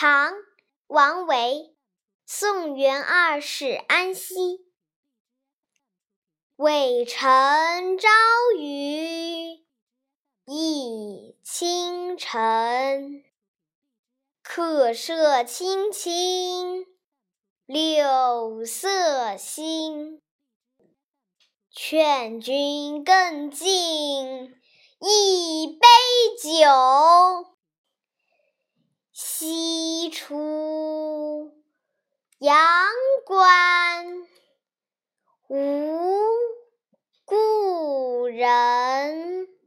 唐·王维，送元二使安西。渭城朝雨浥轻尘，客舍青青柳色新。劝君更尽阳关无故人。